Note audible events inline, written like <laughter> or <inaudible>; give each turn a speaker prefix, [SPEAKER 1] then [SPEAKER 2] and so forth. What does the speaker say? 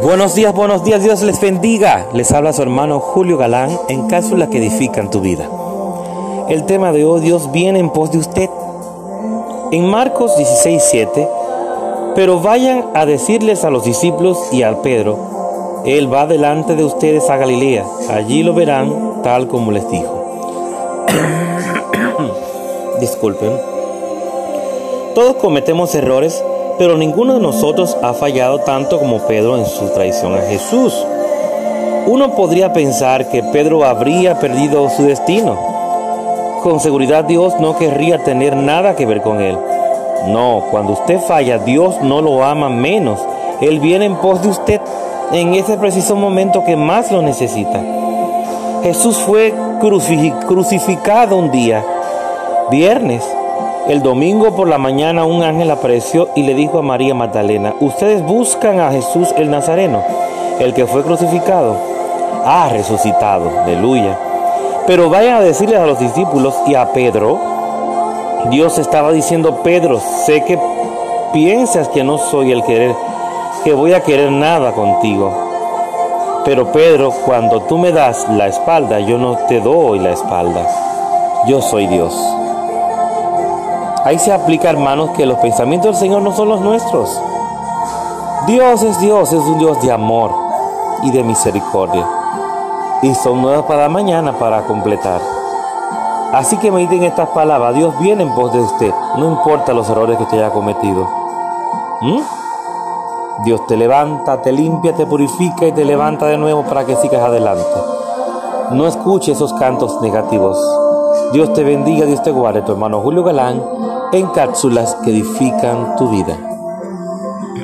[SPEAKER 1] Buenos días, buenos días, Dios les bendiga. Les habla su hermano Julio Galán en cápsulas que edifican tu vida. El tema de hoy, Dios viene en pos de usted. En Marcos 16, 7, pero vayan a decirles a los discípulos y al Pedro, Él va delante de ustedes a Galilea, allí lo verán tal como les dijo. <coughs> Disculpen. Todos cometemos errores pero ninguno de nosotros ha fallado tanto como Pedro en su traición a Jesús. Uno podría pensar que Pedro habría perdido su destino. Con seguridad Dios no querría tener nada que ver con él. No, cuando usted falla, Dios no lo ama menos. Él viene en pos de usted en ese preciso momento que más lo necesita. Jesús fue crucificado un día, viernes, el domingo por la mañana un ángel apareció y le dijo a María Magdalena, ustedes buscan a Jesús el Nazareno, el que fue crucificado. Ha resucitado, aleluya. Pero vayan a decirles a los discípulos y a Pedro, Dios estaba diciendo, Pedro, sé que piensas que no soy el querer, que voy a querer nada contigo. Pero Pedro, cuando tú me das la espalda, yo no te doy la espalda. Yo soy Dios. Ahí se aplica, hermanos, que los pensamientos del Señor no son los nuestros. Dios es Dios, es un Dios de amor y de misericordia. Y son nuevas para mañana para completar. Así que mediten estas palabras. Dios viene en pos de usted, no importa los errores que usted haya cometido. ¿Mm? Dios te levanta, te limpia, te purifica y te levanta de nuevo para que sigas adelante. No escuche esos cantos negativos. Dios te bendiga, Dios te guarde, tu hermano Julio Galán, en cápsulas que edifican tu vida.